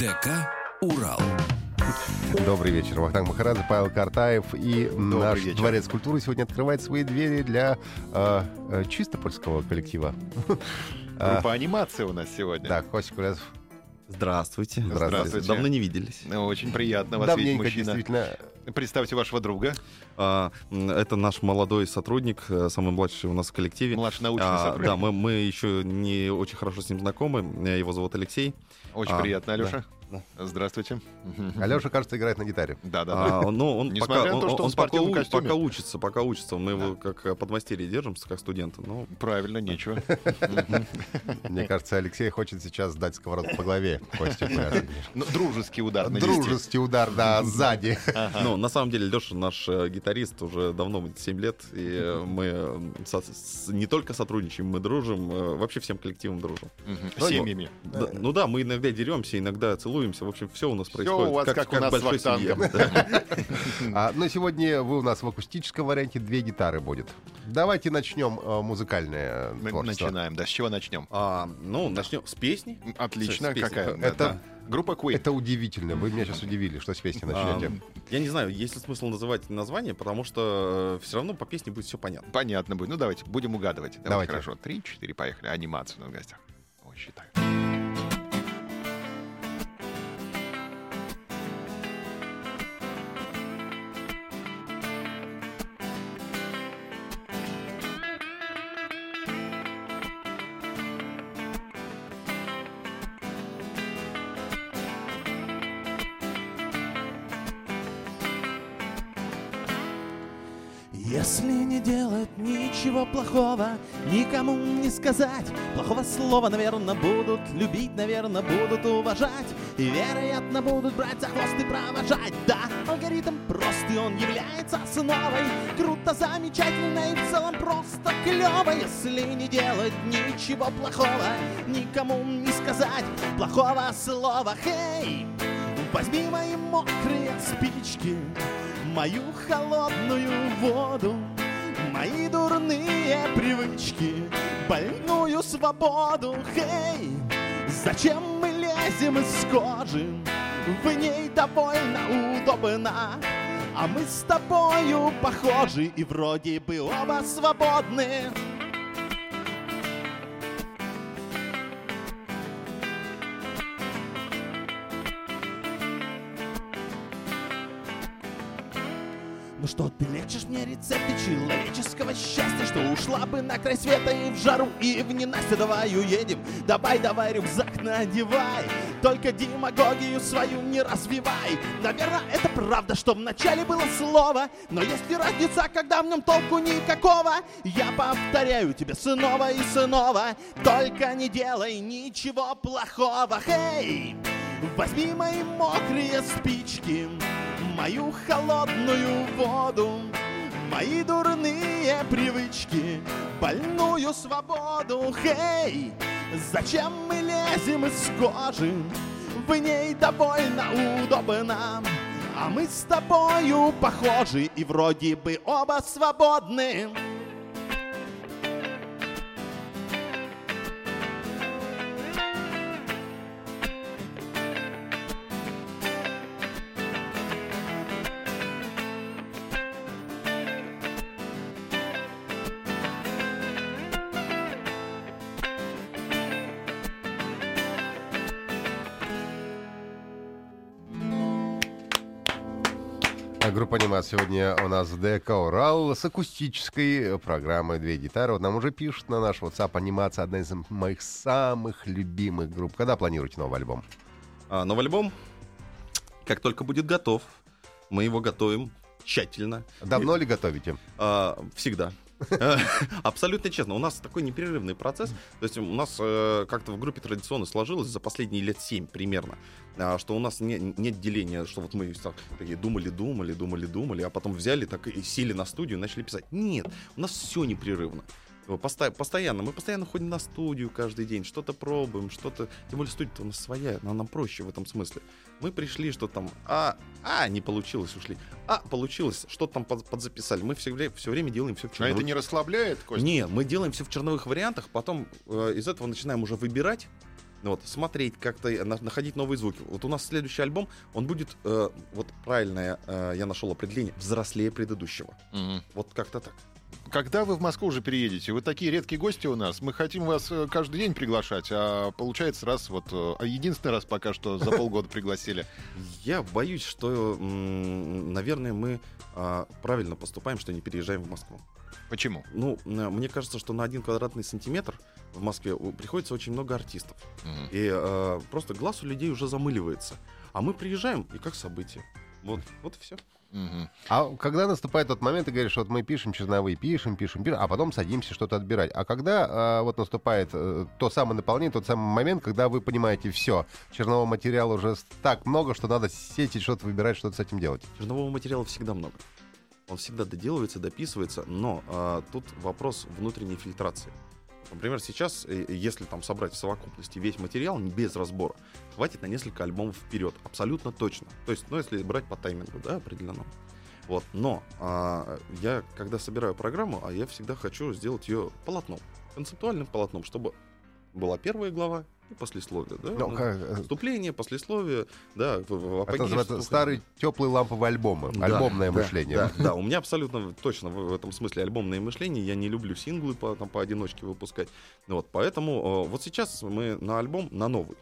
ДК «Урал». Добрый вечер. Вахтанг Махарадзе, Павел Картаев и наш вечер. Дворец культуры сегодня открывает свои двери для э, э, чистопольского коллектива. А, Группа анимации у нас сегодня. Да, Костя Кулязов. Здравствуйте. Здравствуйте. Давно не виделись. Ну, Очень приятно вас видеть, Давненько, мужчина. действительно. Представьте вашего друга, А, это наш молодой сотрудник, э, самый младший у нас в коллективе. младший научный А, сотрудник. да, мы, мы еще не очень хорошо с ним знакомы. Э, Его зовут Алексей. Очень а, приятно, Алеша. да, Здравствуйте. Алеша, кажется, играет на гитаре. Да, да, да. А, ну, он Несмотря пока, на то, он, что он он в спортивном пока, у- костюме. пока учится, пока учится. Мы его как э, подмастерье держим, как студента. Ну, Правильно, нечего. Мне кажется, Алексей хочет сейчас дать сковородку по голове. Ну, дружеский удар. Дружеский удар, да, сзади. ну, на самом деле, Леша наш э, гитарист уже давно, 7 лет, и э, мы не только сотрудничаем, мы дружим, вообще всем коллективом дружим. Ну, Семьями. Ну да, мы иногда деремся, иногда целуемся. В общем, все у нас Всё происходит. у вас как у нас с большой семье. Вахтангом. Да. А, но сегодня вы у нас в акустическом варианте, две гитары будет. Давайте начнем э, музыкальное творчество. Начинаем. Да, с чего начнем? А, ну, начнем с песни. Отлично. С. Какая? Это-. Группа Queen. Это удивительно. Вы меня сейчас удивили, что с песни начнете. А, я не знаю, есть ли смысл называть название, потому что все равно по песне будет все понятно. Понятно будет. Ну, давайте, будем угадывать. Давайте. Давайте. Хорошо. Три, четыре, поехали. Анимацию у нас в гостях. Ой, считаю. Ничего плохого, никому не сказать. Плохого слова, наверное, будут любить, наверное, будут уважать. И, вероятно, будут брать за хвост и провожать. Да, алгоритм прост, и он является основой. Круто, замечательно и в целом просто клево Если не делать ничего плохого, никому не сказать Плохого слова, хей! Возьми мои мокрые спички, мою холодную воду, мои дурные привычки, больную свободу. Хей, зачем мы лезем из кожи? В ней довольно удобно. А мы с тобою похожи и вроде бы оба свободны. Что, ты лечишь мне рецепты человеческого счастья Что ушла бы на край света и в жару, и в ненастье. Давай уедем, давай, давай рюкзак надевай. Только демагогию свою не развивай. Наверное, это правда, что вначале было слово Но есть ли разница, когда в нем толку никакого? Я повторяю тебе снова и снова Только не делай ничего плохого. Хей! Возьми мои мокрые спички, мою холодную воду, мои дурные привычки, больную свободу. Хей, зачем мы лезем из кожи? В ней довольно удобно. А мы с тобою похожи и вроде бы оба свободны. Анимации сегодня у нас ДК Урал с акустической программой «Две гитары». Вот нам уже пишут на наш WhatsApp анимация одна из моих самых любимых групп. Когда планируете новый альбом? А, новый альбом, как только будет готов, мы его готовим тщательно. Давно ли готовите? А, всегда. Абсолютно честно. У нас такой непрерывный процесс. То есть у нас э, как-то в группе традиционно сложилось за последние лет 7 примерно, а, что у нас не- нет деления, что вот мы так, такие думали, думали, думали, думали, а потом взяли так и сели на студию и начали писать. Нет, у нас все непрерывно. Э, Посто- постоянно. Мы постоянно ходим на студию каждый день, что-то пробуем, что-то... Тем более студия у нас своя, она нам проще в этом смысле. Мы пришли, что там, а, а, не получилось, ушли. А, получилось, что там под- подзаписали. Мы все, время- все время делаем все в А черновых. это не расслабляет, Костя? Не, мы делаем все в черновых вариантах, потом э, из этого начинаем уже выбирать, вот, смотреть, как-то на- находить новые звуки. Вот у нас следующий альбом, он будет, э, вот правильное, э, я нашел определение, взрослее предыдущего. Мгм. Вот как-то так. Когда вы в Москву уже переедете? Вы такие редкие гости у нас. Мы хотим вас э, каждый день приглашать, а получается раз вот... э, а единственный раз пока что за полгода пригласили. Я боюсь, что, наверное, мы а, правильно поступаем, что не переезжаем в Москву. Почему? Ну, мне кажется, что на один квадратный сантиметр в Москве приходится очень много артистов. Мгм. И э, просто глаз у людей уже замыливается. А мы приезжаем, и как событие. Вот, вот и все. А когда наступает тот момент, ты говоришь, вот мы пишем черновые, пишем, пишем, пишем, а потом садимся что-то отбирать. А когда а, вот наступает э, то самое наполнение, тот самый момент, когда вы понимаете, все, чернового материала уже так много, что надо сетить, что-то выбирать, что-то с этим делать. Чернового материала всегда много. Он всегда доделывается, дописывается, но а, тут вопрос внутренней фильтрации. Например, сейчас, э, если там собрать в совокупности весь материал без разбора, хватит на несколько альбомов вперед, абсолютно точно. То есть, ну, если брать по таймингу, да, определенно. Вот, но а, я, когда собираю программу, а я всегда хочу сделать ее полотном, концептуальным полотном, чтобы была первая глава и послесловие, да? Ну, Ну, как, э, Вступление, послесловие, да, в, в это апогее называется что-то. старый теплый ламповый альбом, Да, альбомное да, мышление. Да, да, у меня абсолютно точно в в этом смысле альбомное мышление. Я не люблю синглы по, там, поодиночке выпускать. Ну Вот, поэтому э, вот сейчас мы на альбом, на новый,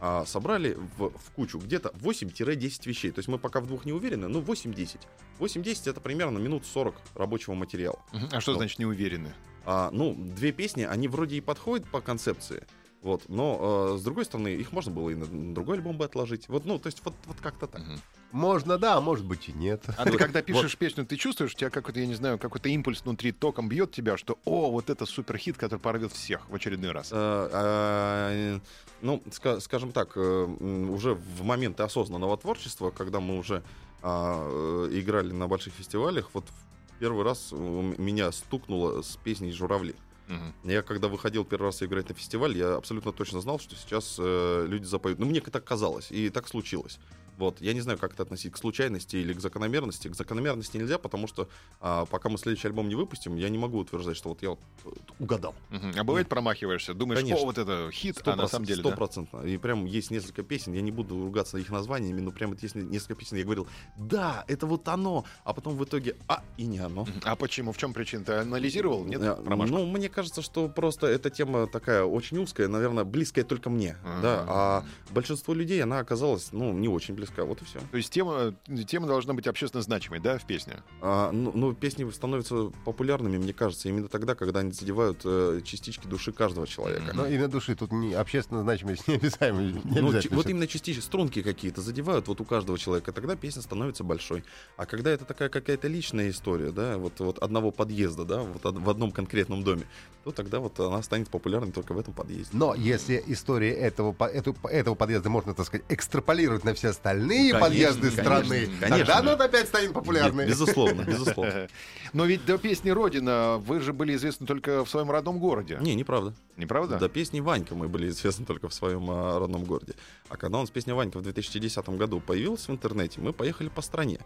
а, собрали в, в кучу где-то 8-10 вещей. То есть мы пока в двух не уверены, ну 8-10. 8-10 это примерно минут 40 рабочего материала. А что Ну. значит не уверены? А, ну, две песни, они вроде и подходят по концепции. Вот, но э, с другой стороны, их можно было и на, на другой альбом бы отложить. Вот, ну, то есть, вот, вот как-то так. Мгм. Можно, да, а может быть и нет. А ты когда пишешь песню, ты чувствуешь, у тебя какой-то, я не знаю, какой-то импульс внутри током бьет тебя, что о, вот это суперхит, который порвет всех в очередной раз. Э, э, ну, ска- скажем так, э, уже в моменты осознанного творчества, когда мы уже а, играли на больших фестивалях, вот в первый раз меня стукнуло с песней «Журавли». Мгм. Я когда выходил первый раз играть на фестиваль, я абсолютно точно знал, что сейчас э, люди запоют. Ну, мне так казалось, и так случилось. Вот, я не знаю, как это относить к случайности или к закономерности. К закономерности нельзя, потому что а, пока мы следующий альбом не выпустим, я не могу утверждать, что вот я э, угадал. Мгм. А бывает промахиваешься, думаешь, Конечно. о, вот это хит, а на самом деле, да? Стопроцентно. И прям есть несколько песен, я не буду ругаться их названиями, но прям вот есть несколько песен, я говорил, да, это вот оно, а потом в итоге, а, и не оно. А почему? В чем причина? Ты анализировал? Нет? Промашка? Ну, мне кажется, что просто эта тема такая очень узкая, наверное, близкая только мне. Ага. Да, а большинству людей она оказалась, ну, не очень близка. Вот и все. То есть тема, тема должна быть общественно значимой, да, в песне? А, ну, ну, песни становятся популярными, мне кажется, именно тогда, когда они задевают э, частички души каждого человека. Но имя души тут не, общественно значимость не обязательно. Не Ну, обязательно ч- вот именно частички, струнки какие-то задевают вот у каждого человека, тогда песня становится большой. А когда это такая какая-то личная история, да, вот, вот одного подъезда, да, вот од- в одном конкретном доме, то тогда вот она станет популярной только в этом подъезде. Но если история этого, по- эту- этого подъезда можно, так сказать, экстраполировать на все остальные Конечно, подъезды конечно, страны, конечно. тогда она опять станет популярной. Бе- Безусловно, безусловно. Но ведь до песни «Родина» вы же были известны только в своем родном городе. Не, неправда. Неправда? До песни Ванька мы были известны только в своем а, родном городе. А когда у нас песня Ванька в 2010 году появилась в интернете, мы поехали по стране.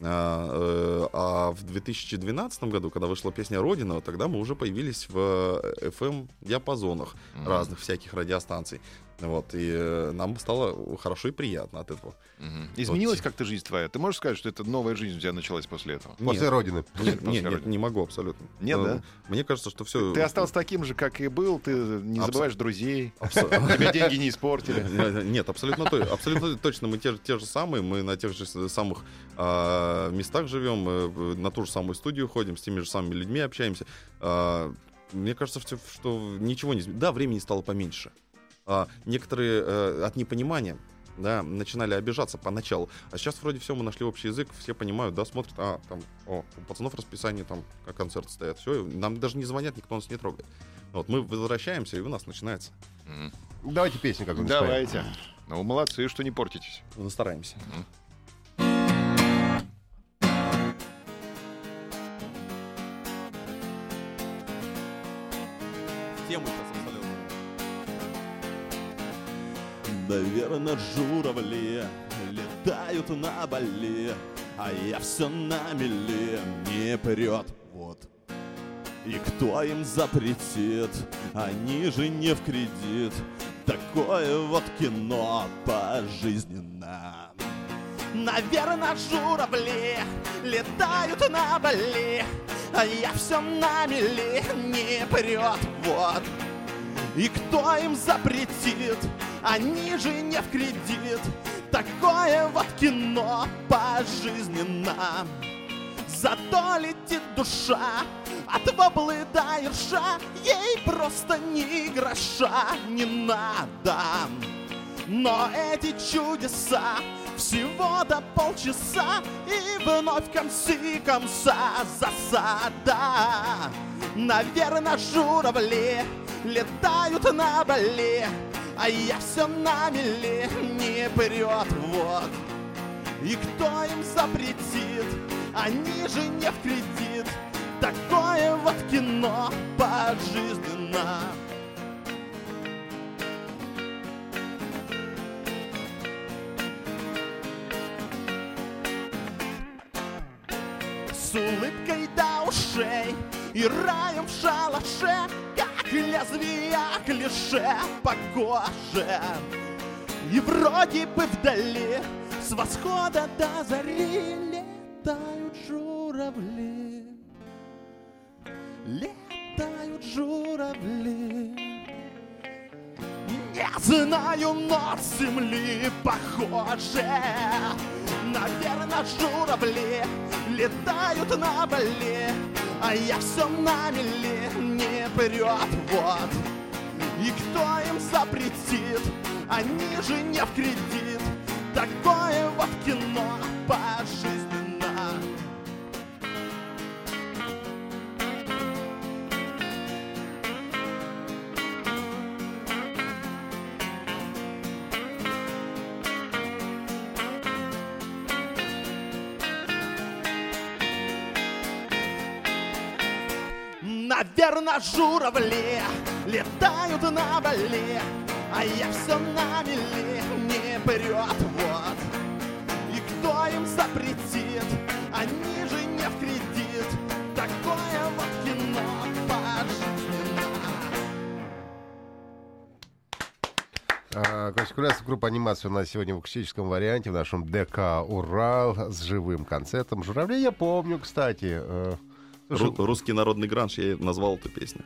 А, э, а в 2012 году, когда вышла песня Родина, тогда мы уже появились в FM-диапазонах Мгм. разных всяких радиостанций. Вот, и э, нам стало хорошо и приятно от этого. Мгм. Изменилась как-то жизнь твоя? Ты можешь сказать, что это новая жизнь у тебя началась после этого? После Нет. Родины. Нет, После нет, нет, Родины. не могу абсолютно. Нет, Э, да? Мне кажется, что все... Ты остался таким же, как и был, ты не забываешь друзей, Абсо- тебя деньги не испортили. Нет, абсолютно, то- абсолютно точно. Мы те, же- те же самые, мы на тех же самых а, местах живем, э, на ту же самую студию ходим, с теми же самыми людьми общаемся. А, мне кажется, что, что ничего не изменилось. Да, времени стало поменьше. А, некоторые э, от непонимания да, начинали обижаться поначалу. А сейчас вроде все, мы нашли общий язык, все понимают, да, смотрят, а, там, о, у пацанов расписание, там, как концерты стоят, все, нам даже не звонят, никто нас не трогает. Вот, мы возвращаемся, и у нас начинается. М. Давайте песню какую-нибудь споем. Давайте. Ну, вы молодцы, что не портитесь. Мы стараемся. Тему сейчас Наверное, журавли летают на Бали, а я все на мели не прет. Вот. И кто им запретит? Они же не в кредит. Такое вот кино пожизненно. Наверное, журавли летают на Бали, а я все на мели не прет. Вот. И кто им запретит? Они же не в кредит. Такое вот кино пожизненно. Зато летит душа от воблы до ерша. Ей просто ни гроша не надо. Но эти чудеса всего до полчаса И вновь концы конца засада Наверное, журавли летают на Бали А я все на мели не прет, вот. И кто им запретит? Они же не в кредит. Такое вот кино пожизненно С улыбкой до ушей и раем в шалаше лезвия клише по коже И вроде бы вдали с восхода до зари Летают журавли. Летают журавли. Не знаю, но земли похоже. Наверное, журавли летают на Бали А я все на мели не прет, вот И кто им запретит? Они же не в кредит Такое вот кино пожизненно Наверное, журавли летают на Бали, а я все на мели не прет, вот. И кто им запретит? Они же не в кредит. Такое вот кино пожизненно. А, Костя группа анимации у нас сегодня в акустическом варианте в нашем ДК «Урал» с живым концертом. «Журавли» я помню, кстати. Слушай, Ру- Русский народный гранж, я назвал эту песню.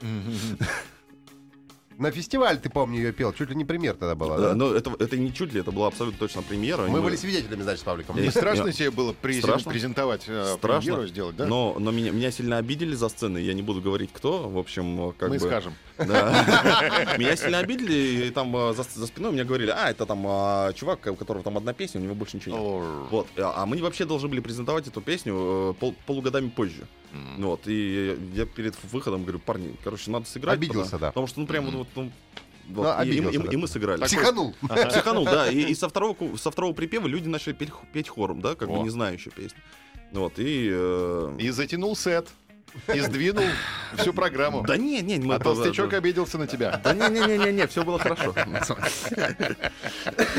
на фестиваль, ты помню, ее пел. Чуть ли не пример тогда была, да? Да, но это, это не чуть ли, это была абсолютно точно премьера. Мы Не- были свидетелями, значит, с Павликом. Не страшно Я- тебе было презен- Страшно. презентовать, э, Страшно, премьеру сделать, да? но, но меня, меня сильно обидели за сценой, я не буду говорить кто, в общем, как Мы бы... скажем. Да. Меня сильно обидели, и там э, за, за спиной мне говорили, а, это там а, чувак, у которого там одна песня, у него больше ничего нет. О, Вот, а а мы вообще должны были презентовать эту песню э, пол- полугодами позже. м. Вот, и я перед выходом говорю, парни, короче, надо сыграть. Обиделся, потому, да. Потому что, ну, прям вот, вот, ну, вот, Ну, и- и, обиделся, и- да. и мы сыграли. Психанул. Психанул, да. И, и со, второго, со второго припева люди начали петь, петь хором, да, как О. бы не знающие песню. Вот, и... э, И затянул сет. И сдвинул всю программу. Да не, не, мы... А толстячок обиделся на тебя. Да не, не, не, не, не, все было хорошо.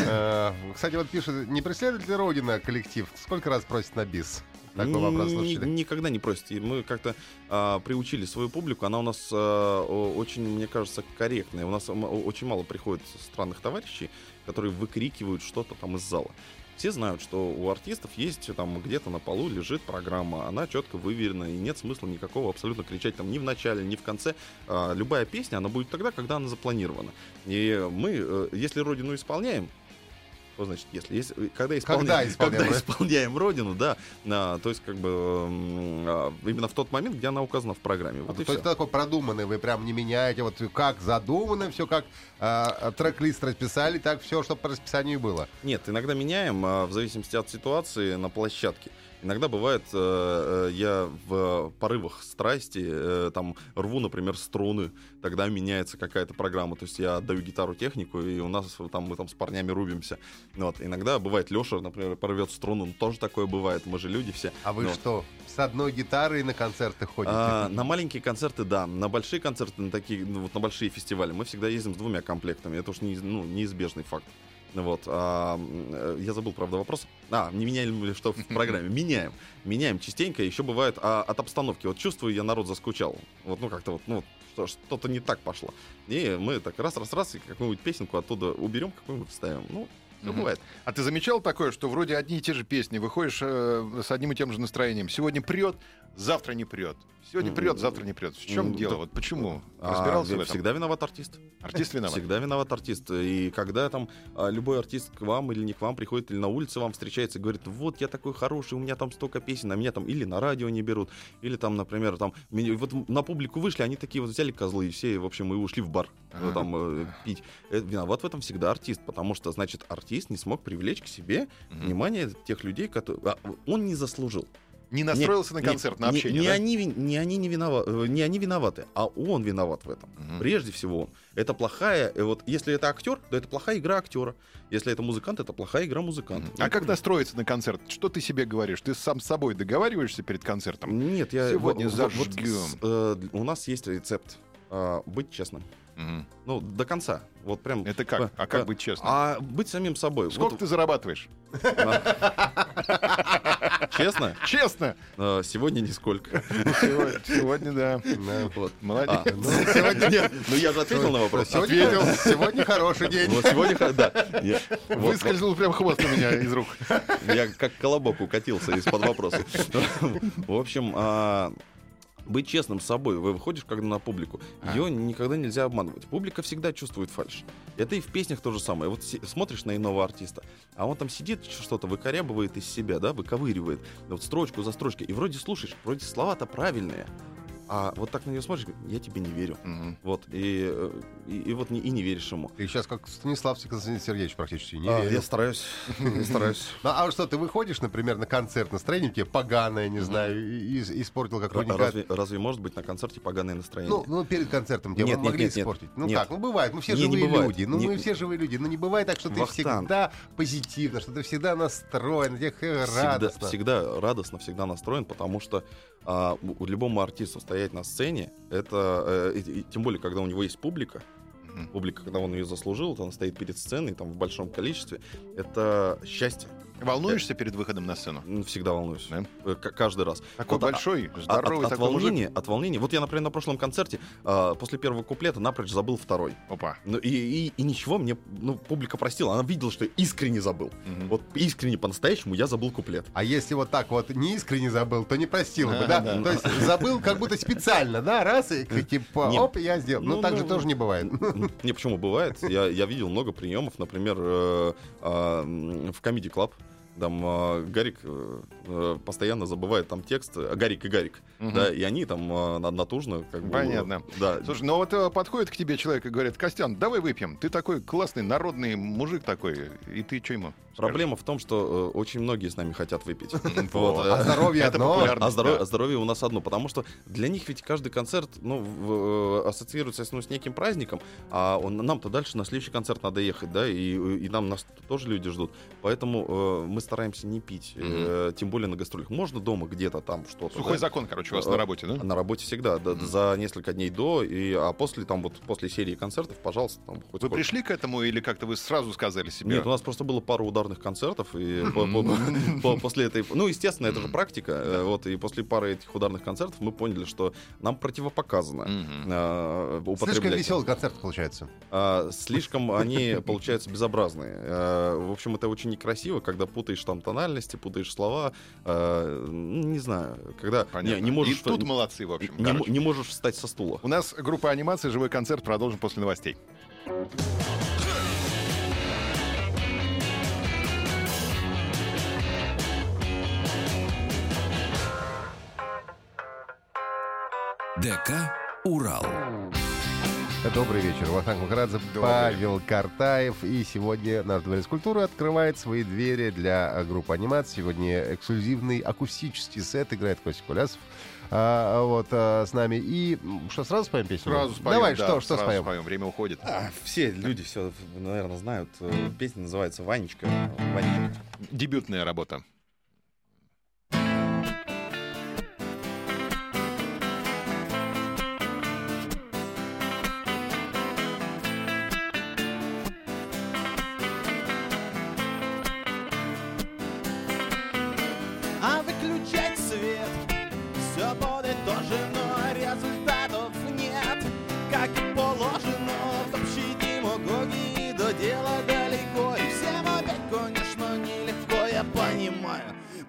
Э, Кстати, вот пишет, не преследует ли Родина коллектив? Сколько раз просит на бис? Такой вопрос слушали. Никогда не просите. Мы как-то а, приучили свою публику. Она у нас а, очень, мне кажется, корректная. У нас очень мало приходит странных товарищей, которые выкрикивают что-то там из зала. Все знают, что у артистов есть там где-то на полу лежит программа, она четко выверена, и нет смысла никакого абсолютно кричать там ни в начале, ни в конце. А, любая песня, она будет тогда, когда она запланирована. И мы, э, если Родину исполняем, Что значит если? если когда, Когда исполняем, исполняем когда исполняем Родину, да, а, то есть как бы а, именно в тот момент, где она указана в программе. Вот и то есть всё. такой продуманный, вы прям не меняете, вот как задумано, все как а, трек-лист расписали, так все, чтобы по расписанию было. Нет, иногда меняем, а, в зависимости от ситуации на площадке. Иногда бывает, э, э, я в порывах страсти э, там рву, например, струны, тогда меняется какая-то программа. То есть я отдаю гитару технику, и у нас там мы там с парнями рубимся. Вот. Иногда бывает Леша, например, порвет струну, ну, тоже такое бывает, мы же люди все. А вы Ну, что, с одной гитарой на концерты ходите? а, на маленькие концерты, да. На большие концерты, на такие, ну, вот на большие фестивали, мы всегда ездим с двумя комплектами. Это уж не, ну, неизбежный факт. Вот. а, я забыл, правда, вопрос. А, не меняем ли что в программе? Меняем. Меняем частенько. Еще бывает а, от обстановки. Вот чувствую, я народ заскучал. Вот, ну, как-то вот, ну, что- что-то не так пошло. И мы так раз-раз-раз и какую-нибудь песенку оттуда уберем, какую-нибудь вставим. Ну, все Мгм. бывает. А ты замечал такое, что вроде одни и те же песни, выходишь э, с одним и тем же настроением. Сегодня прет, завтра не прет. Сегодня прет, завтра не прет. В чем м, дело? да. Вот почему? А, Разбирался в этом? всегда виноват артист. Артист виноват. Всегда виноват артист. И когда там а, любой артист к вам или не к вам приходит, или на улице вам встречается и говорит, вот я такой хороший, у меня там столько песен, а меня там или на радио не берут, или там, например, там меня- вот на публику вышли, они такие вот взяли козлы и все, в общем, и ушли в бар э, там э, пить. Э, Виноват в этом всегда артист, потому что, значит, артист не смог привлечь к себе Мгм. внимание тех людей, которые... он не заслужил. Не настроился на Не- концерт, на не- общение, Не, да? они, не, они не, винова- э, не они виноваты, а он виноват в этом. Мгм. Прежде всего он. Это плохая, э, вот если это актер, то это плохая игра актера. Если это музыкант, это плохая игра музыканта. А как настроиться на концерт? Что ты себе говоришь? Ты сам с собой договариваешься перед концертом? Нет, я Сегодня вот- вот- вот зажгем. с- э, у нас есть рецепт. А, быть честным. Мгм. Ну, до конца. Вот прям. Это как? А как быть честным? А быть самим собой. Сколько Вот, ты зарабатываешь? Честно? Честно! э, Сегодня нисколько. Сегодня, сегодня, да. Вот. Молодец. А, ну, сегодня нет. Ну, я же ответил на вопрос. Сегодня, сегодня хороший день. Вот сегодня, да. Выскользнул прям хвост у меня из рук. Я как колобок укатился из-под вопроса. В общем, а, быть честным с собой. Вы выходишь когда на публику. Ее никогда нельзя обманывать. Публика всегда чувствует фальш. Это и в песнях то же самое. Вот смотришь на иного артиста, а он там сидит, что-то выкорябывает из себя, да, выковыривает. Вот строчку за строчкой. И вроде слушаешь, вроде слова-то правильные. А вот так на нее смотришь, я тебе не верю. Мгм. Вот, и, э, и, и вот не, и не веришь ему. Ты сейчас как Станислав Сергеевич практически. Не А, верю. я стараюсь, я стараюсь. Ну, а что, ты выходишь, например, на концерт, настроение у тебя поганое, не знаю, и, и- испортил какой-нибудь... Разве, может быть на концерте поганое настроение? Ну, ну, перед концертом тебя могли испортить. Ну как, ну бывает, мы все живые люди. Ну мы все живые люди. Ну не бывает так, что ты всегда позитивно, что ты всегда настроен, тебе радостно. всегда радостно, всегда настроен, потому что а, у, любому артисту стоять на сцене, это э, и- и тем более, когда у него есть публика, Мгм. публика, когда он ее заслужил, то он стоит перед сценой там в большом количестве, это счастье. Волнуешься перед выходом на сцену? Ну, Всегда волнуюсь. Да? Э, каждый раз. Такой Вот, а- большой, А- здоровый от, от такой мужик. волнения, от волнения. Вот я, например, на прошлом концерте а, после первого куплета напрочь забыл второй. Опа. Ну и, и, и ничего, мне ну, публика простила. Она видела, что я искренне забыл. Мгм. Вот искренне по-настоящему я забыл куплет. А если вот так вот не искренне забыл, то не простил бы, да? То есть забыл как будто специально, да? Раз и типа, оп, я сделал. Ну Ну, так ну, же тоже не бывает. Не, почему бывает? Я, видел много приемов, например, э, в Comedy Club. Там э, Гарик э, постоянно забывает там текст, э, Гарик и Гарик, Мгм. да, и они там э, на- натужно как бы... Понятно. Да, Слушай, ну вот э, подходит к тебе человек и говорит, Костян, давай выпьем. Ты такой классный народный мужик такой. И ты что ему? скажешь? Проблема в том, что э, очень многие с нами хотят выпить. Вот. А здоровье Это одно. А здоровье, да. а здоровье у нас одно, потому что для них ведь каждый концерт ну, в- э, ассоциируется ну, с неким праздником, а он, нам-то дальше на следующий концерт надо ехать, да, и, и нам нас тоже люди ждут. Поэтому э, мы стараемся не пить, э, тем более на гастролях. Можно дома где-то там что-то. Сухой да. закон, короче, у вас Э, на работе, да? На работе всегда, да, за несколько дней до, и, а после там вот после серии концертов, пожалуйста, там хоть Вы сколько. пришли к этому или как-то вы сразу сказали себе? Нет, у нас просто было пару ударных концертов, и по- по- по- после этой... Ну, естественно, это же практика, э, вот, и после пары этих ударных концертов мы поняли, что нам противопоказано э, Слишком употреблять. веселый концерт получается. А, Слишком они, получаются, безобразные. Э, В общем, это очень некрасиво, когда путаешь путаешь там тональности, путаешь слова, э, ну, не знаю, когда не, не можешь... И тут не, молодцы, в общем. Не, не можешь встать со стула. У нас группа анимации «Живой концерт» продолжим после новостей. ДК «Урал». Добрый вечер. Вахтанг Махарадзе, Павел Картаев. И сегодня наш дворец культуры открывает свои двери для э, группы анимации. Сегодня эксклюзивный акустический сет играет Костя Кулясов. А, вот а, с нами. И что, сразу споем песню? Сразу споем, Давай, да, что, что сразу споем? споем, время уходит. А, все люди все, наверное, знают. Э, Песня называется «Ванечка». Ванечка. Дебютная работа.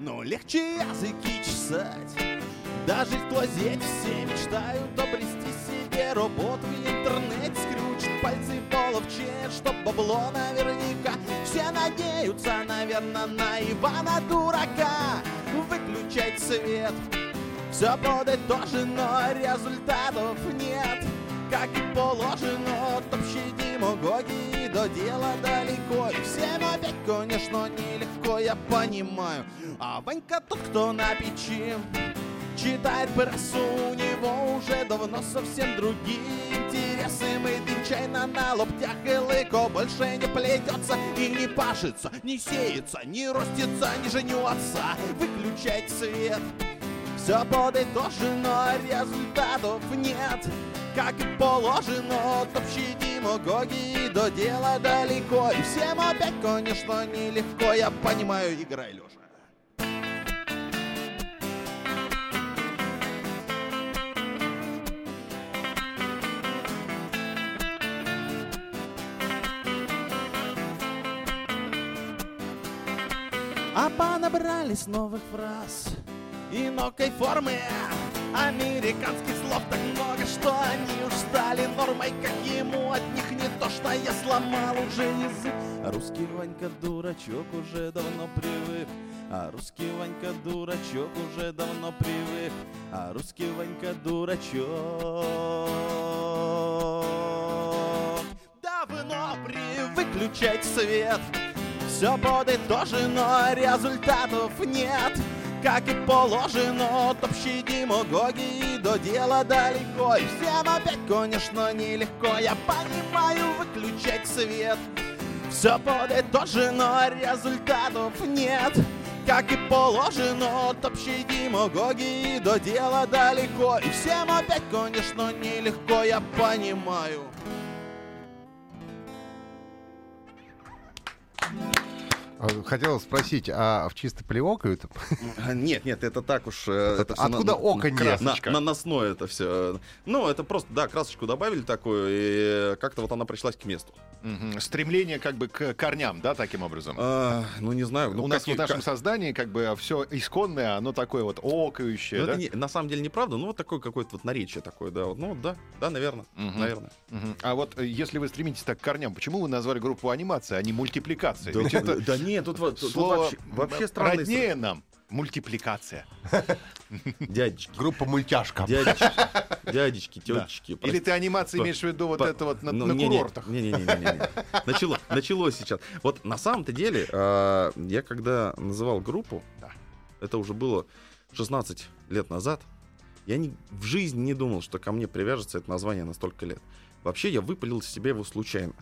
Но легче языки чесать. Даже в клозете все мечтают обрести себе робот в интернете. Скрючит пальцы половче, чтоб бабло наверняка. Все надеются, наверное, на Ивана Дурака. Выключать свет. Все подытожено, результатов нет Как и положено от общей демагогии До дела далеко. И всем опять, конечно, нелегко, я понимаю. А Ванька тот, кто на печи Читает прессу, у него уже давно совсем другие интересы. Мы чайно на лоптях и лыко больше не плетется и не пашется Не сеется, не ростится, не женется. Выключать свет все подытожено, результатов нет. Как и положено от общей демагогии До дела далеко. И всем опять, конечно, нелегко. Я понимаю, играй, Леша А понабрались новых фраз Инокой формы. Американских слов так много, что они уж стали нормой. Как ему от них не то, что я сломал уже язык. Русский Ванька дурачок уже давно привык. А русский Ванька дурачок уже давно привык. А русский Ванька дурачок. Давно привык выключать свет. Все подытожено, результатов нет Как и положено от общей До дела далеко. И всем опять, конечно, нелегко. Я понимаю, выключать свет. Все подытожено, результатов нет. Как и положено от общей До дела далеко. И всем опять, конечно, нелегко, я понимаю Хотел спросить, а в чисто плеокают? А, Нет, нет, это так уж. э, Это откуда оконье? На, наносное это все. Ну, это просто, да, красочку добавили такую, и как-то вот она пришлась к месту. Мгм. Стремление как бы к корням, да, таким образом. А, ну, не знаю. Ну, У нас какие- в нашем как- создании как бы все исконное, оно такое вот окающее, Ну, да? это не- на самом деле неправда, ну вот такое какое-то вот наречие такое, да. вот, Ну да, да, наверное, Мгм. наверное. Мгм. А вот э, если вы стремитесь так к корням, почему вы назвали группу анимация, а не мультипликация? Это да нет, тут, вот- тут слово вообще, вообще странные роднее нам. Мультипликация. дядечки, Группа мультяшка. дядечки, дядечки, тетечки. Или ты анимация По- имеешь в виду вот по- это вот на, Ну, на не, не, курортах? Не, не, не, не, не. Начало, началось сейчас. Вот на самом-то деле, э, я когда называл группу, Да. это уже было 16 лет назад, я ни, в жизни не думал, что ко мне привяжется это название на столько лет. Вообще я выпалил себе его случайно.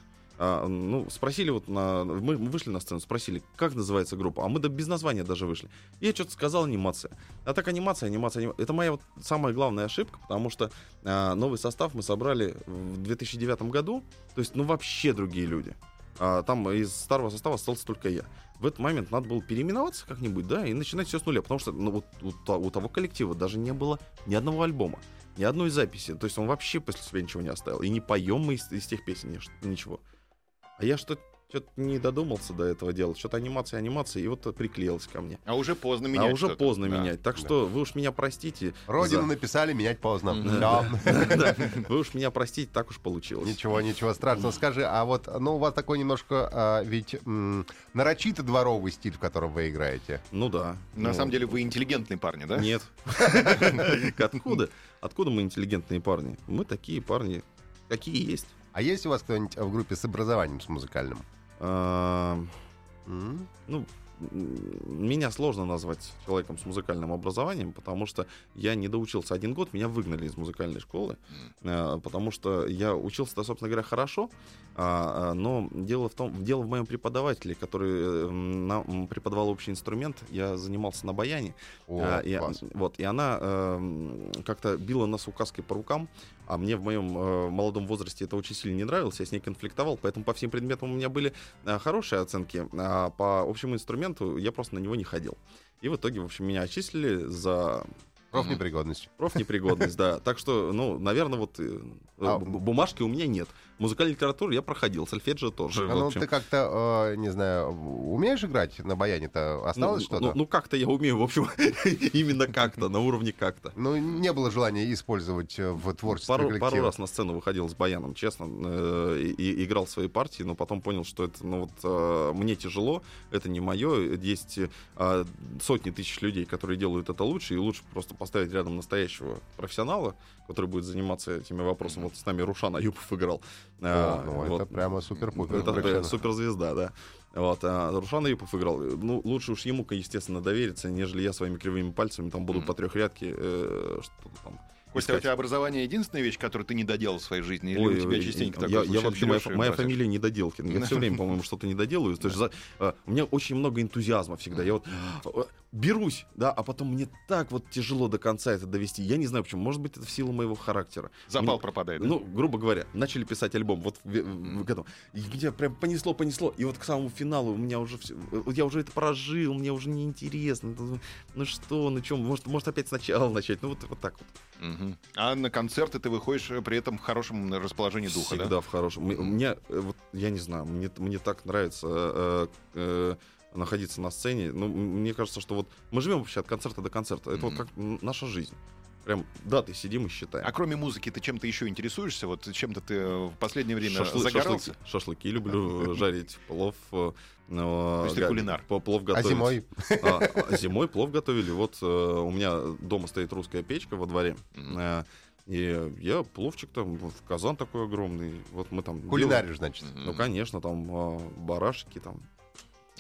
А, ну, спросили вот на... Мы вышли на сцену, спросили, как называется группа. А мы да без названия даже вышли. Я что-то сказал анимация. А так анимация, анимация, анимация. Это моя вот самая главная ошибка, потому что а, новый состав мы собрали в 2009 году. То есть, ну, вообще другие люди. А, там из старого состава остался только я. В этот момент надо было переименоваться как-нибудь, да, и начинать все с нуля. Потому что ну, вот, у, у того коллектива даже не было ни одного альбома, ни одной записи. То есть он вообще после себя ничего не оставил. И не поем мы из, из тех песен нич- ничего. А я что что-то не додумался до этого делать. Что-то анимация, анимация, и вот приклеилась ко мне. А уже поздно менять а уже что-то. поздно Да. менять. Так что вы уж меня простите. Родину за- написали, менять поздно. Да. Да, Вы уж меня простите, так уж получилось. Ничего, ничего страшного. Скажи, а вот, ну, у вас такой немножко, а, ведь м, нарочито дворовый стиль, в котором вы играете. Ну да. На Ну, самом деле вы интеллигентные парни, да? Нет. Откуда? Откуда мы интеллигентные парни? Мы такие парни, какие есть. А есть у вас кто-нибудь в группе с образованием, с музыкальным? А? Ну, меня сложно назвать человеком с музыкальным образованием, потому что я не доучился один год, меня выгнали из музыкальной школы, э, потому что я учился, собственно говоря, хорошо, а, а, но дело в том, дело в моем преподавателе, который э, нам преподавал общий инструмент, я занимался на баяне, О, а, и, класс. вот, и она эм, как-то била нас указкой по рукам, а мне в моем э, молодом возрасте это очень сильно не нравилось, я с ней конфликтовал, поэтому по всем предметам у меня были э, хорошие оценки, а по общему инструменту я просто на него не ходил. И в итоге, в общем, меня отчислили за Профнепригодность. профнепригодность, да. Так что, ну, наверное, вот э, А- бумажки у меня нет. Музыкальную литературу я проходил, сольфеджио тоже. А ну, ты как-то, э, не знаю, умеешь играть на баяне-то? Осталось ну, что-то? ну, ну, как-то я умею, в общем, именно как-то, на уровне как-то. Ну, не было желания использовать э, в творчестве Пару, пару раз на сцену выходил с баяном, честно, и, играл свои партии, но потом понял, что это, ну вот, мне тяжело, это не мое. Есть сотни тысяч людей, которые делают это лучше, и лучше просто поставить рядом настоящего профессионала, который будет заниматься этими вопросами. Вот с нами Рушан Аюпов играл. О, Э, ну, вот. это прямо супер-пупер. Это э, суперзвезда, да. Вот, а Рушан Аюпов играл. Ну, лучше уж ему, естественно, довериться, нежели я своими кривыми пальцами там буду Мгм. по трехрядке э, что-то там Костя, а у тебя образование единственная вещь, которую ты не доделал в своей жизни? Или Ой, у тебя частенько я, такое я случается? вообще, моя, моя фамилия Недоделкин. Я все время, по-моему, что-то не доделаю. То есть за- э, у меня очень много энтузиазма всегда. Я вот э, берусь, да, а потом мне так вот тяжело до конца это довести. Я не знаю почему. Может быть, это в силу моего характера. Запал Мне- пропадает. да? Ну, грубо говоря, начали писать альбом, вот в, в- в этом. И меня прям понесло, понесло. И вот к самому финалу у меня уже все, вот я уже это прожил, мне уже неинтересно. Ну, Ну что, ну чем, может, может опять сначала начать. Ну вот, вот так вот. Мгм. А на концерты ты выходишь э, при этом в хорошем расположении духа, Всегда да? в хорошем. Мне, э, вот, я не знаю, мне, мне так нравится э, э, находиться на сцене. Ну, мне кажется, что вот мы живем вообще от концерта до концерта. Это вот Мгм. как наша жизнь. Прям даты сидим и считаем. А кроме музыки ты чем-то еще интересуешься? Вот чем-то ты э, в последнее время Шашлы- загорался? шашлыки, шашлыки люблю жарить, плов. э, ну, То есть ты кулинар? по- Плов А готовить. зимой? А, а зимой плов готовили. Вот э, у меня дома стоит русская печка во дворе. Э, И я пловчик там, в казан такой огромный. Вот мы там... Кулинаришь, значит. Ну, конечно, там а, барашки там.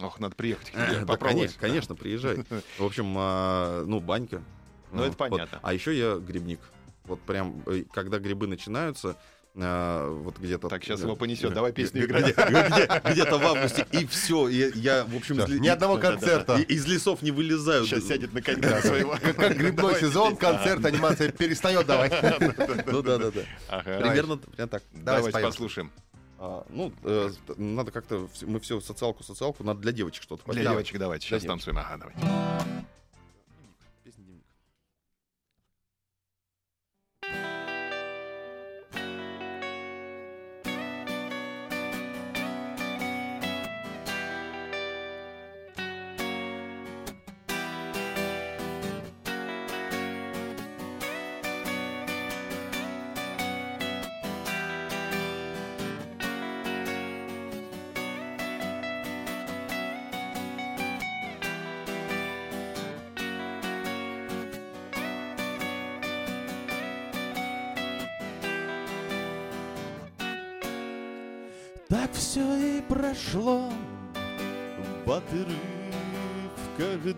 Ох, надо приехать к Э, тебе, да, попробовать. конечно, конечно, приезжай. В общем, а, ну, банька. Ну, это Вот. понятно. А еще я грибник. Вот прям, э, когда грибы начинаются, а, вот где-то... Так, сейчас э, его понесет. э, Давай песню играть. где- Где-то в августе, и все. Я, в общем, Ни одного концерта. из лесов не вылезаю. Сейчас сядет на конька своего. Как грибной сезон, концерт, анимация перестает давать. Ну да, да, да. Ага. Примерно так. Давай Давайте послушаем. А, ну, э, надо как-то, мы все социалку, социалку, надо для девочек что-то Для девочек давайте. Сейчас танцуем. Ага, давайте.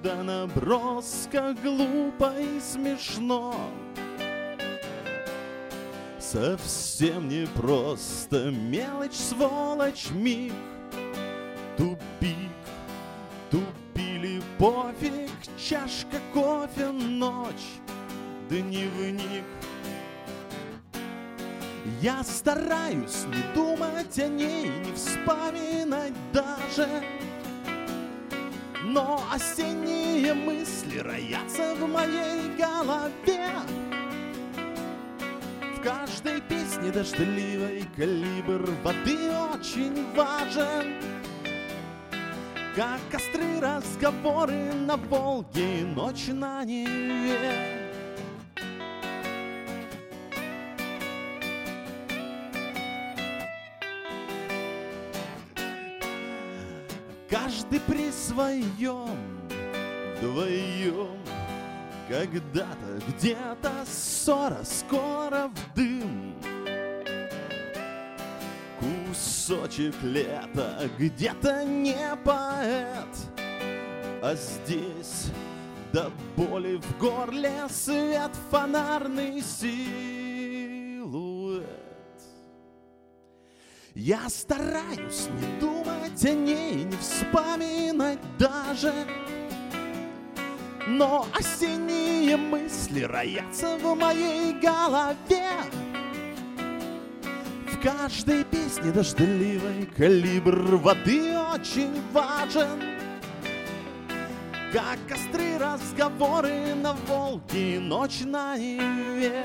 Да наброска глупо и смешно. Совсем не просто мелочь, сволочь, миг, тупик, тупили пофиг, чашка кофе, ночь, дневник. Я стараюсь не думать о ней, не вспоминать даже Но осенние мысли роятся в моей голове В каждой песне дождливой калибр воды очень важен. Как костры, разговоры на Волге, и ночь на Неве. Каждый при своем, вдвоем, когда-то, где-то ссора, скоро в дым. Кусочек лета, где-то не поэт, а здесь до боли в горле свет фонарный силуэт. Я стараюсь не думать о ней, не вспоминать даже. Но осенние мысли роятся в моей голове. В каждой песне дождливой калибр воды очень важен. Как костры, разговоры на Волге, ночь на Неве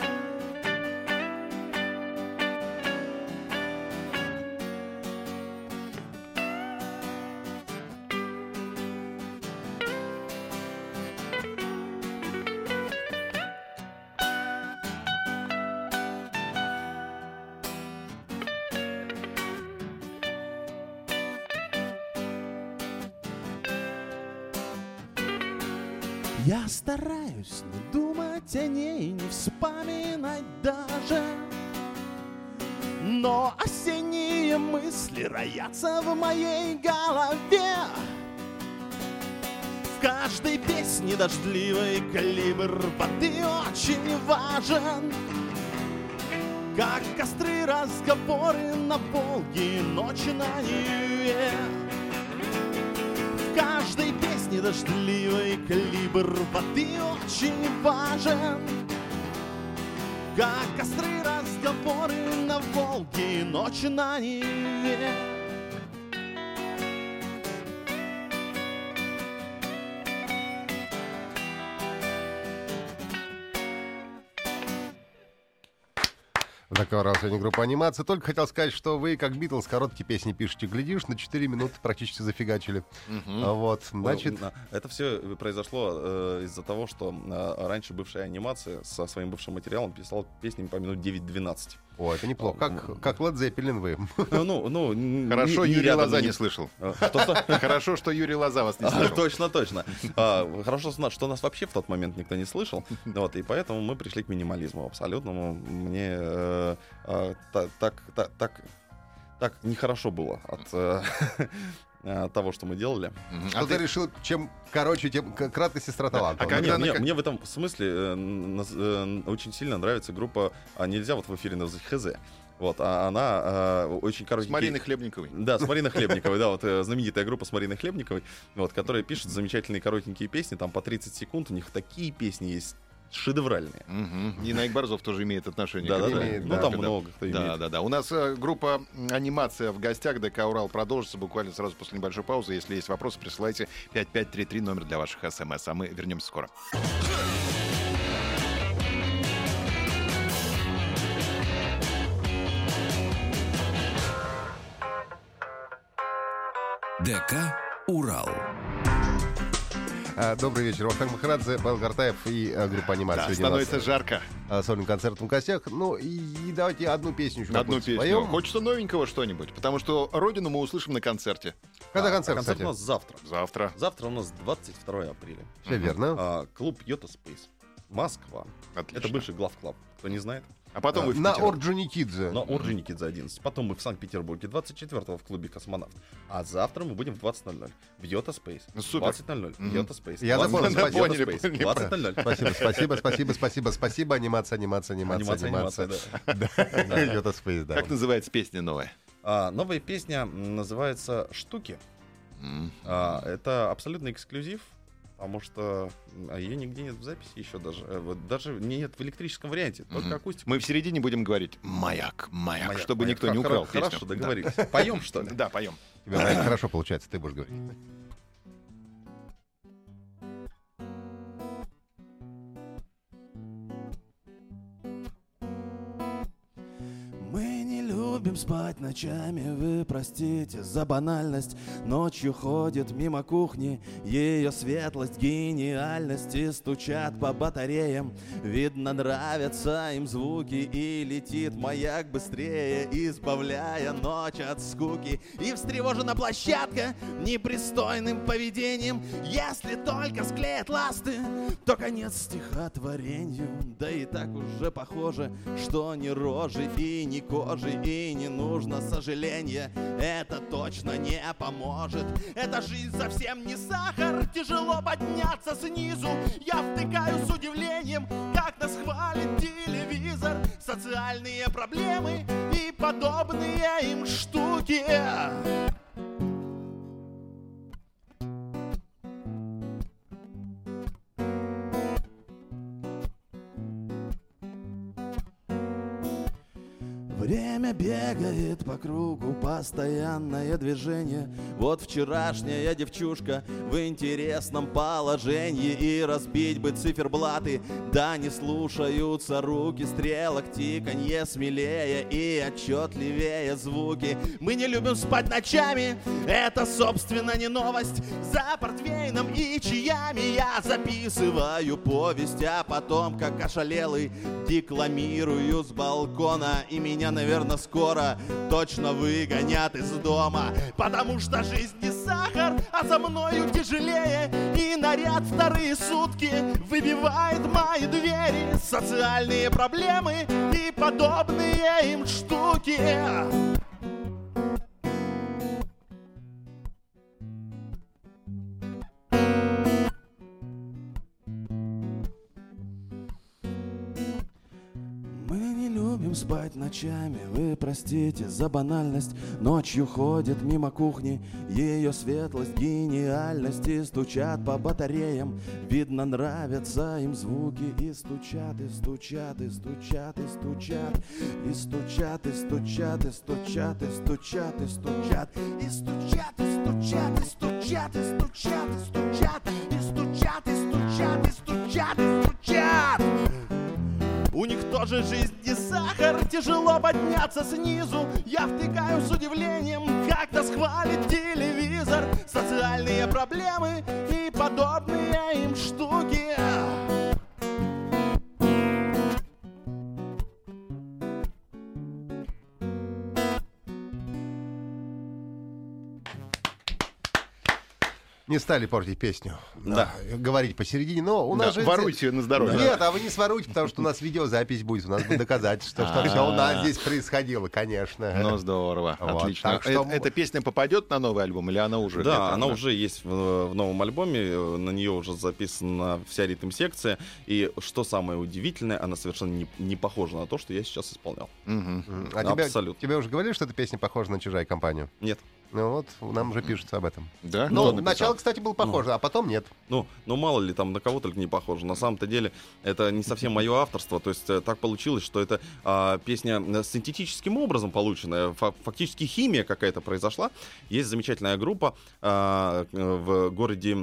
стараюсь не думать о ней, не вспоминать даже. Но осенние мысли роятся в моей голове. В каждой песне дождливой калибр воды очень важен. Как костры, разговоры на Волге, ночь на Неве в каждой песне дождливой калибр воды очень важен. Как костры, разговоры на Волге, ночь на Неве. Такая раз сегодня группа анимация. Только хотел сказать, что вы, как Битлз, короткие песни пишете, глядишь, на 4 минуты практически зафигачили. А Вот, значит, Э, Это все произошло э, из-за того, что э, раньше бывшая анимация со своим бывшим материалом писал песни по минут 9-12. о, это неплохо. Как, как Led Zeppelin вы. Э, Ну, ну, н- Хорошо, не- Юрий рядом, Лоза не- не слышал. Э, Что-что? Хорошо, что Юрий Лоза вас не А, слышал. Точно, точно. А, Хорошо, что нас вообще в тот момент никто не слышал. Вот, и поэтому мы пришли к минимализму абсолютному. Мне э, э, та- так, так, так, так нехорошо было от э, э, того, что мы делали. А ты ты- решил, чем короче, тем краткость сестра таланта. а Вот. когда Мне, на- в этом смысле э, э, очень сильно нравится группа а, «Нельзя вот в эфире назвать ХЗ». Вот, а она э, очень С короткие... Мариной Хлебниковой. Да, с Мариной Хлебниковой, да, вот э, знаменитая группа с Мариной Хлебниковой, вот, которая пишет замечательные коротенькие песни, там по 30 секунд, у них такие песни есть шедевральные. И Найк Борзов тоже имеет отношение Да, да, да. имеет, Ну, да, там да. много кто Да, имеет. да, да. У нас э, группа анимация в гостях. ДК Урал продолжится буквально сразу после небольшой паузы. Если есть вопросы, присылайте 5533 номер для ваших смс. А мы вернемся скоро. ДК «Урал». А, Добрый вечер. Вахтанг Махарадзе, Павел Гартаев и а, группа анимация. Да, Сегодня у нас, становится жарко. а, сольным концертом в гостях. Ну и, и давайте одну песню еще Одну песню. споем. Хочется новенького что-нибудь, потому что Родину мы услышим на концерте. Когда А, концерт, концерт кстати? у нас завтра. Завтра. Завтра у нас 22 апреля. Все верно. А, клуб Йота Спейс. Москва. Отлично. Это бывший главклаб. Кто не знает? А потом вы в На Питер. Орджоникидзе. На Орджоникидзе 11. Потом мы в Санкт-Петербурге 24 в клубе Космонавт. А завтра мы будем в 20.00 в Йота Спейс. Ну, супер. 20.00 в Мгм. Йота Спейс. Я запомнил, 20.00 спасибо. Йота Поняли, Спейс. поняли. 20.00. Спасибо, спасибо, спасибо, спасибо, спасибо. Анимация, анимация, анимация, Анимация, анимация. анимация, да. Йота Спейс, да. Как называется песня новая? А, новая песня называется «Штуки». А, это абсолютный эксклюзив, потому что ее нигде нет в записи еще даже. Э, Вот даже нет в электрическом варианте, только Мгм. акустика. Мы в середине будем говорить «Маяк, маяк», Маяк, чтобы маяк. никто не украл хоро- песню. Хорошо, Да. договорились. Поем, что ли? Да, поем. Настя, хорошо получается, ты будешь говорить. Любим спать ночами, вы простите за банальность. Ночью ходит мимо кухни ее светлость, гениальность И стучат по батареям, видно нравятся им звуки И летит маяк быстрее, избавляя ночь от скуки. И встревожена площадка непристойным поведением. Если только склеят ласты, то конец стихотворению Да и так уже похоже, что ни рожи и ни кожи И не нужно сожаления, это точно не поможет. Эта жизнь совсем не сахар, тяжело подняться снизу. Я втыкаю с удивлением, как нас хвалит телевизор. Социальные проблемы и подобные им штуки Время бегает по кругу, постоянное движение. Вот вчерашняя девчушка в интересном положении. И разбить бы циферблаты, да не слушаются руки Стрелок. Тиканье смелее и отчетливее звуки. Мы не любим спать ночами, это собственно не новость. За портвейном и чаями я записываю повесть А потом, как ошалелый, декламирую с балкона. И меня наверное, скоро точно выгонят из дома. Потому что жизнь не сахар, а за мною тяжелее. И наряд вторые сутки выбивает мои двери. Социальные проблемы и подобные им штуки спать ночами, вы простите за банальность Ночью ходит мимо кухни ее светлость, гениальность И стучат по батареям, видно нравятся им звуки И стучат, и стучат, и стучат, и стучат И стучат, и стучат, и стучат, и стучат, и стучат И стучат, и стучат, и стучат, и стучат, и стучат И стучат, и стучат, и стучат, и стучат у них тоже жизнь сахар, тяжело подняться снизу. Я втыкаю с удивлением, как нас хвалит телевизор. Социальные проблемы и подобные им штуки Не стали портить песню. Да. А, Говорить посередине, но у нас Да, же... воруйте ее на здоровье. Нет, а вы не своруйте, потому что у нас видеозапись будет, у нас будет доказательство, что все у нас здесь происходило, конечно. Ну, здорово, отлично. так что- Э- Эта песня попадет на новый альбом или она уже? Да, она уже есть в, новом альбоме, э, на нее уже записана вся ритм-секция. И что самое удивительное, она совершенно не, не похожа на то, что я сейчас исполнял. А тебе, Абсолютно. тебе уже говорили, что эта песня похожа на чужая компанию? Нет. Ну вот, нам уже пишется об этом. Да? Ну, написал? начало, кстати, было похоже, а потом нет. Ну, ну, мало ли там на кого только не похоже. На самом-то деле это не совсем мое авторство. То есть э, так получилось, что это а, песня э, синтетическим образом полученная. Фа- фактически химия какая-то произошла. Есть замечательная группа а, э, в городе...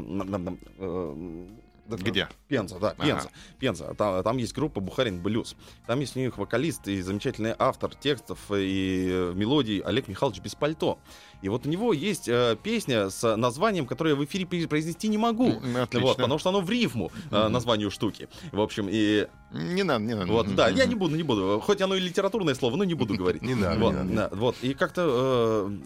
да, Где? Пенза, да, Ага. Пенза. Пенза. Там, там есть группа Бухарин Блюз. Там есть у них вокалист и замечательный автор текстов и э, мелодий Олег Михайлович Беспальто. И вот у него есть э, песня с названием, которое я в эфире произнести не могу. М, отлично. Вот, потому что оно в рифму э, названию штуки. В общем, и Не надо, не надо. вот, да, я не буду, не буду. Хоть оно и литературное слово, но не буду говорить. Не надо, Вот, не надо. вот. И как-то э,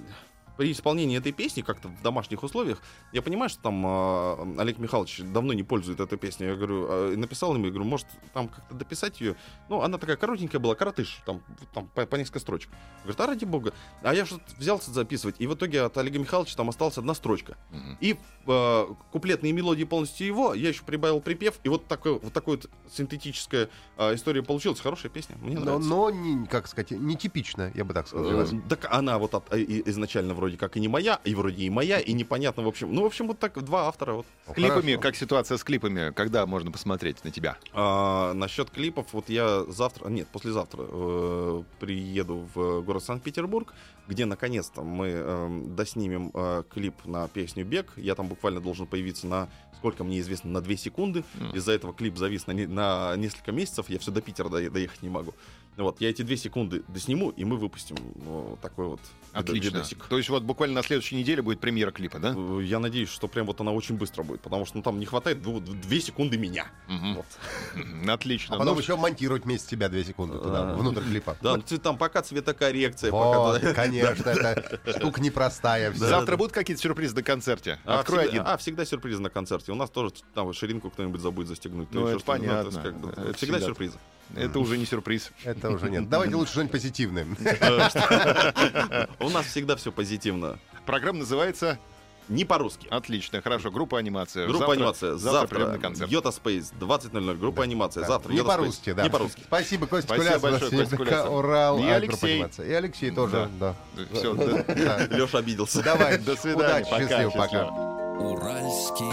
при исполнении этой песни, как-то в домашних условиях, я понимаю, что там э, Олег Михайлович давно не пользует эту песню. Я говорю, э, написал ему, я говорю, может, там как-то дописать ее. Ну, она такая коротенькая была, коротыш, там, там по, по несколько строчек. Говорит, а ради бога. А я что-то взялся записывать, и в итоге от Олега Михайловича там осталась одна строчка. Мгм. И э, куплетные мелодии полностью его, я еще прибавил припев, и вот такой вот такой вот синтетическая э, история получилась. Хорошая песня, мне Но, нравится. но не, как сказать, нетипично, я бы так сказал. Э, Так она вот от- э, изначально вроде как и не моя, и вроде и моя, и непонятно, в общем. Ну, в общем, вот так два автора. Вот. С клипами, Хорошо. как ситуация с клипами? Когда можно посмотреть на тебя? А, насчет клипов, вот я завтра, нет, послезавтра э, приеду в город Санкт-Петербург, где наконец-то мы э, доснимем э, клип на песню «Бег». Я там буквально должен появиться на, сколько мне известно, на 2 секунды. Мгм. Из-за этого клип завис на, не- на несколько месяцев, я все до Питера до- доехать не могу. Вот, я эти две секунды досниму, и мы выпустим ну, такой вот Отлично. видосик. То есть вот буквально на следующей неделе будет премьера клипа, да? Э, Я надеюсь, что прям вот она очень быстро будет, потому что ну, там не хватает дву- две секунды меня. Мгм. Вот. Отлично. А потом Ну, еще монтировать вместе себя две секунды туда, А. внутрь клипа. Да, ну, там пока цветокоррекция, Вот, пока... конечно, это штука непростая. Завтра будут какие-то сюрпризы на концерте? А, Открой один. а, всегда сюрприз на концерте. У нас тоже там ширинку кто-нибудь забудет застегнуть. Ну, еще это понятно. всегда. сюрпризы. Это уже не сюрприз. Это уже нет. Давайте лучше что-нибудь позитивное. У нас всегда все позитивно. Программа называется Не по-русски. Отлично, хорошо. Группа анимация. Группа Завтра- анимация. Завтра, Завтра. концерт. Йота Спейс. 20.00. Группа анимация. Завтра. Не по-русски, да. Не по-русски. Спасибо, Костя Спасибо большое, Костя Куляс. Урал, И а, Алексей. И Алексей тоже, да. Все, Леша обиделся. Давай, До свидания. удачи, Пока, счастливо, пока. Уральские.